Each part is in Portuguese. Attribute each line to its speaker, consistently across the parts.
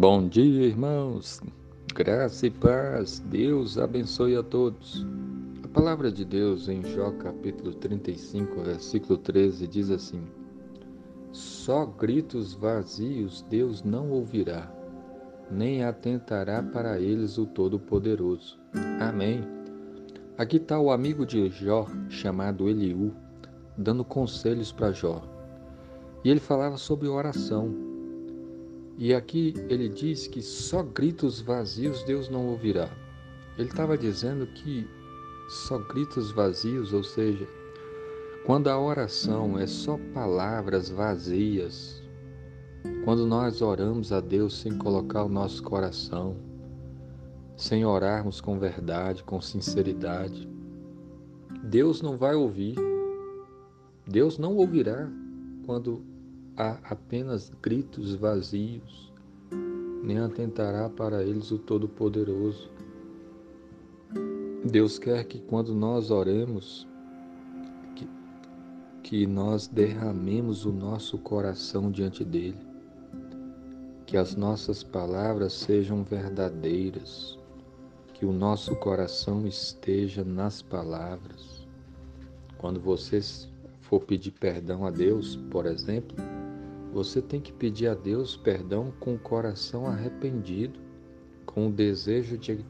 Speaker 1: Bom dia, irmãos. Graça e paz. Deus abençoe a todos. A palavra de Deus em Jó capítulo 35, versículo 13 diz assim: Só gritos vazios Deus não ouvirá, nem atentará para eles o Todo-Poderoso. Amém. Aqui está o amigo de Jó, chamado Eliú, dando conselhos para Jó. E ele falava sobre oração e aqui ele diz que só gritos vazios Deus não ouvirá. Ele estava dizendo que só gritos vazios, ou seja, quando a oração é só palavras vazias, quando nós oramos a Deus sem colocar o nosso coração, sem orarmos com verdade, com sinceridade, Deus não vai ouvir. Deus não ouvirá quando há apenas gritos vazios, nem atentará para eles o Todo-Poderoso. Deus quer que quando nós oremos, que, que nós derramemos o nosso coração diante dele, que as nossas palavras sejam verdadeiras, que o nosso coração esteja nas palavras. Quando você for pedir perdão a Deus, por exemplo, você tem que pedir a Deus perdão com o coração arrependido, com o desejo de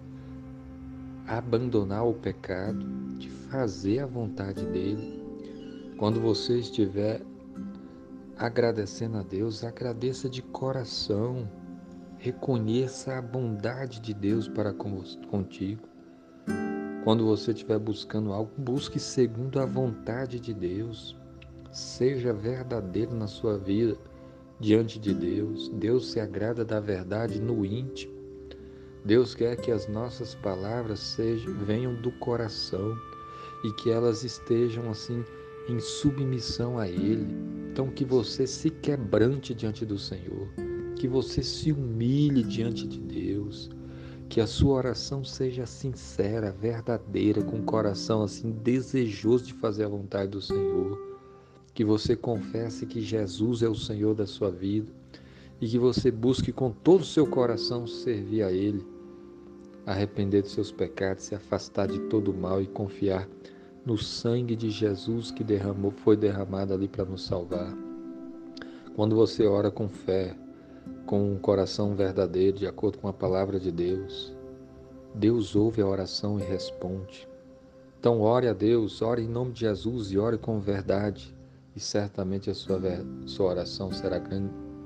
Speaker 1: abandonar o pecado, de fazer a vontade dele. Quando você estiver agradecendo a Deus, agradeça de coração. Reconheça a bondade de Deus para contigo. Quando você estiver buscando algo, busque segundo a vontade de Deus. Seja verdadeiro na sua vida diante de Deus. Deus se agrada da verdade no íntimo. Deus quer que as nossas palavras sejam, venham do coração e que elas estejam assim em submissão a Ele. Então que você se quebrante diante do Senhor, que você se humilhe diante de Deus, que a sua oração seja sincera, verdadeira, com o coração assim desejoso de fazer a vontade do Senhor que você confesse que Jesus é o Senhor da sua vida e que você busque com todo o seu coração servir a Ele, arrepender dos seus pecados, se afastar de todo o mal e confiar no sangue de Jesus que derramou, foi derramado ali para nos salvar. Quando você ora com fé, com um coração verdadeiro, de acordo com a palavra de Deus, Deus ouve a oração e responde. Então ore a Deus, ore em nome de Jesus e ore com verdade e certamente a sua, sua oração será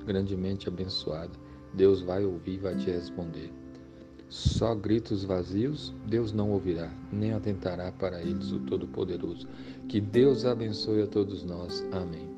Speaker 1: grandemente abençoada. Deus vai ouvir e vai te responder. Só gritos vazios Deus não ouvirá, nem atentará para eles o Todo-Poderoso. Que Deus abençoe a todos nós. Amém.